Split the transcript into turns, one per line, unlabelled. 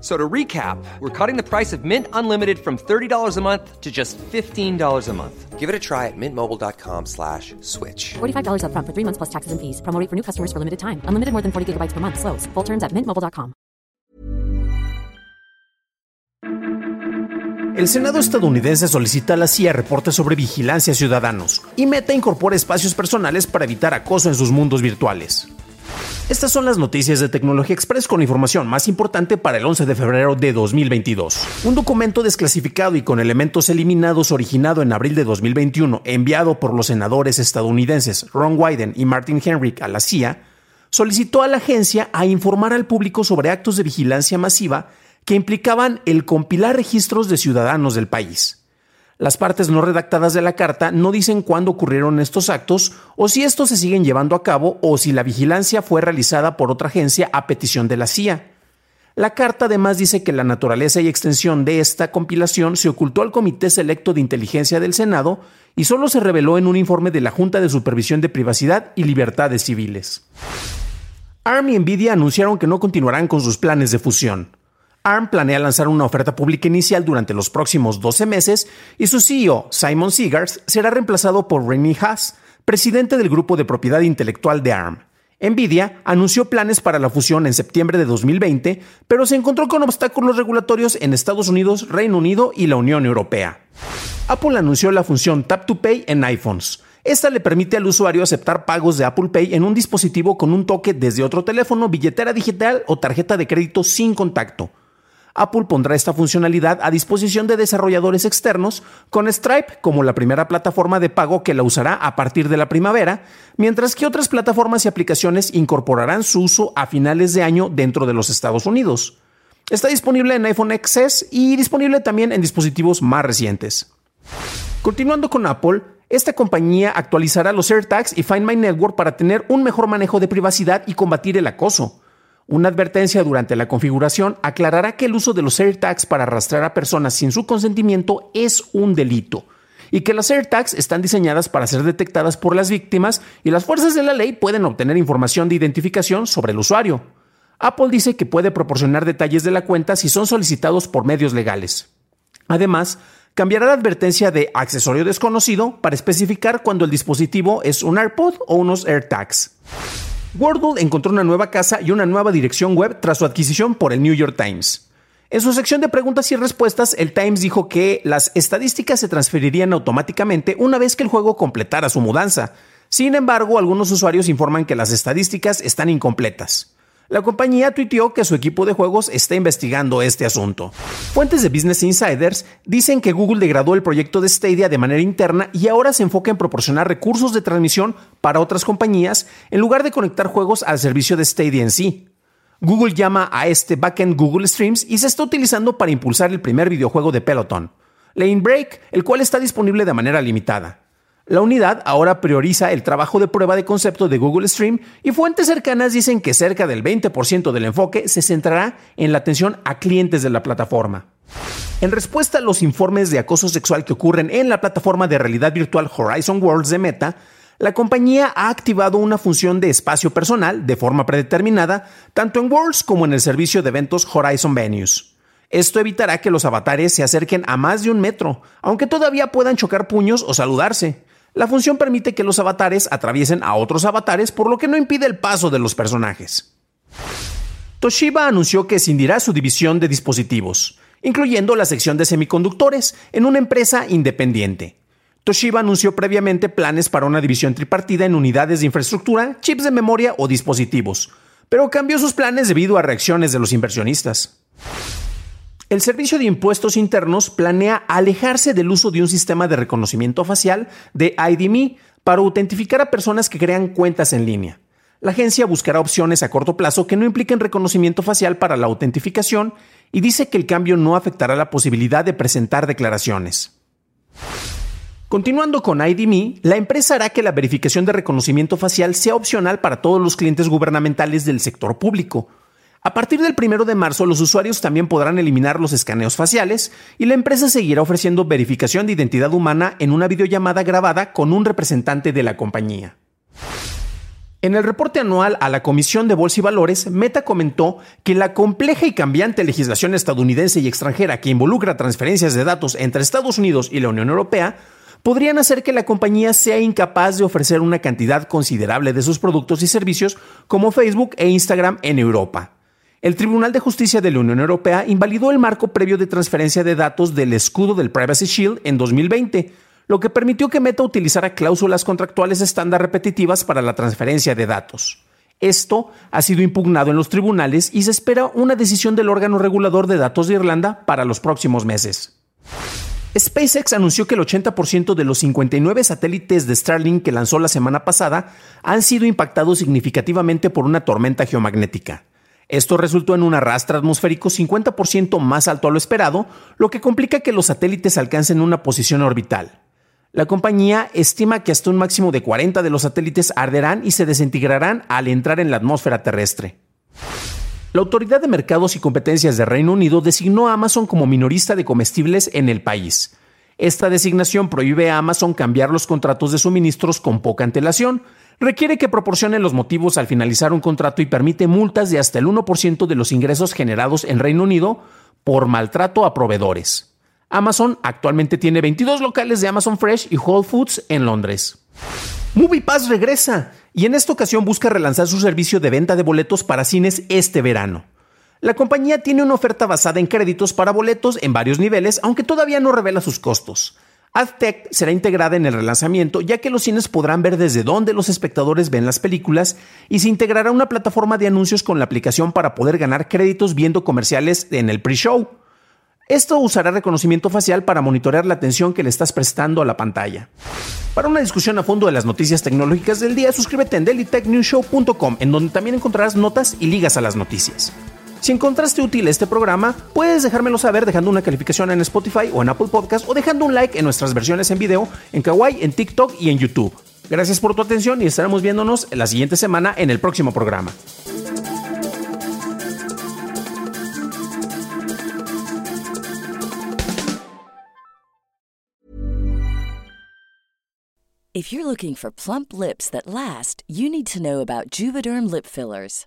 So to recap, we're cutting the price of Mint Unlimited from $30 a month to just $15 a month. Give it a try at mintmobile.com slash switch.
$45 upfront for three months plus taxes and fees. Promo for new customers for limited time. Unlimited more than 40 gigabytes per month. Slows. Full terms at mintmobile.com.
El Senado estadounidense solicita a la CIA reportes sobre vigilancia a ciudadanos y Meta incorpora espacios personales para evitar acoso en sus mundos virtuales. Estas son las noticias de Tecnología Express con información más importante para el 11 de febrero de 2022. Un documento desclasificado y con elementos eliminados originado en abril de 2021, enviado por los senadores estadounidenses Ron Wyden y Martin Henrik a la CIA, solicitó a la agencia a informar al público sobre actos de vigilancia masiva que implicaban el compilar registros de ciudadanos del país. Las partes no redactadas de la carta no dicen cuándo ocurrieron estos actos o si estos se siguen llevando a cabo o si la vigilancia fue realizada por otra agencia a petición de la CIA. La carta además dice que la naturaleza y extensión de esta compilación se ocultó al Comité Selecto de Inteligencia del Senado y solo se reveló en un informe de la Junta de Supervisión de Privacidad y Libertades Civiles. ARM y Nvidia anunciaron que no continuarán con sus planes de fusión. ARM planea lanzar una oferta pública inicial durante los próximos 12 meses y su CEO, Simon Segars, será reemplazado por Remy Haas, presidente del grupo de propiedad intelectual de ARM. Nvidia anunció planes para la fusión en septiembre de 2020, pero se encontró con obstáculos regulatorios en Estados Unidos, Reino Unido y la Unión Europea. Apple anunció la función Tap to Pay en iPhones. Esta le permite al usuario aceptar pagos de Apple Pay en un dispositivo con un toque desde otro teléfono, billetera digital o tarjeta de crédito sin contacto. Apple pondrá esta funcionalidad a disposición de desarrolladores externos, con Stripe como la primera plataforma de pago que la usará a partir de la primavera, mientras que otras plataformas y aplicaciones incorporarán su uso a finales de año dentro de los Estados Unidos. Está disponible en iPhone XS y disponible también en dispositivos más recientes. Continuando con Apple, esta compañía actualizará los AirTags y Find My Network para tener un mejor manejo de privacidad y combatir el acoso. Una advertencia durante la configuración aclarará que el uso de los AirTags para arrastrar a personas sin su consentimiento es un delito y que las AirTags están diseñadas para ser detectadas por las víctimas y las fuerzas de la ley pueden obtener información de identificación sobre el usuario. Apple dice que puede proporcionar detalles de la cuenta si son solicitados por medios legales. Además, cambiará la advertencia de accesorio desconocido para especificar cuando el dispositivo es un AirPod o unos AirTags. Wordle encontró una nueva casa y una nueva dirección web tras su adquisición por el New York Times. En su sección de preguntas y respuestas, el Times dijo que las estadísticas se transferirían automáticamente una vez que el juego completara su mudanza. Sin embargo, algunos usuarios informan que las estadísticas están incompletas. La compañía tuiteó que su equipo de juegos está investigando este asunto. Fuentes de Business Insiders dicen que Google degradó el proyecto de Stadia de manera interna y ahora se enfoca en proporcionar recursos de transmisión para otras compañías en lugar de conectar juegos al servicio de Stadia en sí. Google llama a este backend Google Streams y se está utilizando para impulsar el primer videojuego de Peloton, Lane Break, el cual está disponible de manera limitada. La unidad ahora prioriza el trabajo de prueba de concepto de Google Stream y fuentes cercanas dicen que cerca del 20% del enfoque se centrará en la atención a clientes de la plataforma. En respuesta a los informes de acoso sexual que ocurren en la plataforma de realidad virtual Horizon Worlds de Meta, la compañía ha activado una función de espacio personal de forma predeterminada, tanto en Worlds como en el servicio de eventos Horizon Venues. Esto evitará que los avatares se acerquen a más de un metro, aunque todavía puedan chocar puños o saludarse. La función permite que los avatares atraviesen a otros avatares, por lo que no impide el paso de los personajes. Toshiba anunció que escindirá su división de dispositivos, incluyendo la sección de semiconductores, en una empresa independiente. Toshiba anunció previamente planes para una división tripartida en unidades de infraestructura, chips de memoria o dispositivos, pero cambió sus planes debido a reacciones de los inversionistas. El Servicio de Impuestos Internos planea alejarse del uso de un sistema de reconocimiento facial de IDMe para autentificar a personas que crean cuentas en línea. La agencia buscará opciones a corto plazo que no impliquen reconocimiento facial para la autentificación y dice que el cambio no afectará la posibilidad de presentar declaraciones. Continuando con IDMe, la empresa hará que la verificación de reconocimiento facial sea opcional para todos los clientes gubernamentales del sector público. A partir del 1 de marzo, los usuarios también podrán eliminar los escaneos faciales y la empresa seguirá ofreciendo verificación de identidad humana en una videollamada grabada con un representante de la compañía. En el reporte anual a la Comisión de Bolsa y Valores, Meta comentó que la compleja y cambiante legislación estadounidense y extranjera que involucra transferencias de datos entre Estados Unidos y la Unión Europea podrían hacer que la compañía sea incapaz de ofrecer una cantidad considerable de sus productos y servicios como Facebook e Instagram en Europa. El Tribunal de Justicia de la Unión Europea invalidó el marco previo de transferencia de datos del escudo del Privacy Shield en 2020, lo que permitió que Meta utilizara cláusulas contractuales estándar repetitivas para la transferencia de datos. Esto ha sido impugnado en los tribunales y se espera una decisión del órgano regulador de datos de Irlanda para los próximos meses. SpaceX anunció que el 80% de los 59 satélites de Starlink que lanzó la semana pasada han sido impactados significativamente por una tormenta geomagnética. Esto resultó en un arrastre atmosférico 50% más alto a lo esperado, lo que complica que los satélites alcancen una posición orbital. La compañía estima que hasta un máximo de 40 de los satélites arderán y se desintegrarán al entrar en la atmósfera terrestre. La Autoridad de Mercados y Competencias de Reino Unido designó a Amazon como minorista de comestibles en el país. Esta designación prohíbe a Amazon cambiar los contratos de suministros con poca antelación, requiere que proporcione los motivos al finalizar un contrato y permite multas de hasta el 1% de los ingresos generados en Reino Unido por maltrato a proveedores. Amazon actualmente tiene 22 locales de Amazon Fresh y Whole Foods en Londres. MoviePass regresa y en esta ocasión busca relanzar su servicio de venta de boletos para cines este verano. La compañía tiene una oferta basada en créditos para boletos en varios niveles, aunque todavía no revela sus costos. AdTech será integrada en el relanzamiento ya que los cines podrán ver desde dónde los espectadores ven las películas y se integrará una plataforma de anuncios con la aplicación para poder ganar créditos viendo comerciales en el pre-show. Esto usará reconocimiento facial para monitorear la atención que le estás prestando a la pantalla. Para una discusión a fondo de las noticias tecnológicas del día, suscríbete en dailytechnewshow.com, en donde también encontrarás notas y ligas a las noticias. Si encontraste útil este programa, puedes dejármelo saber dejando una calificación en Spotify o en Apple Podcast o dejando un like en nuestras versiones en video en Kawaii, en TikTok y en YouTube. Gracias por tu atención y estaremos viéndonos la siguiente semana en el próximo programa.
If you're looking for plump lips that last, you need to know about Juvederm lip fillers.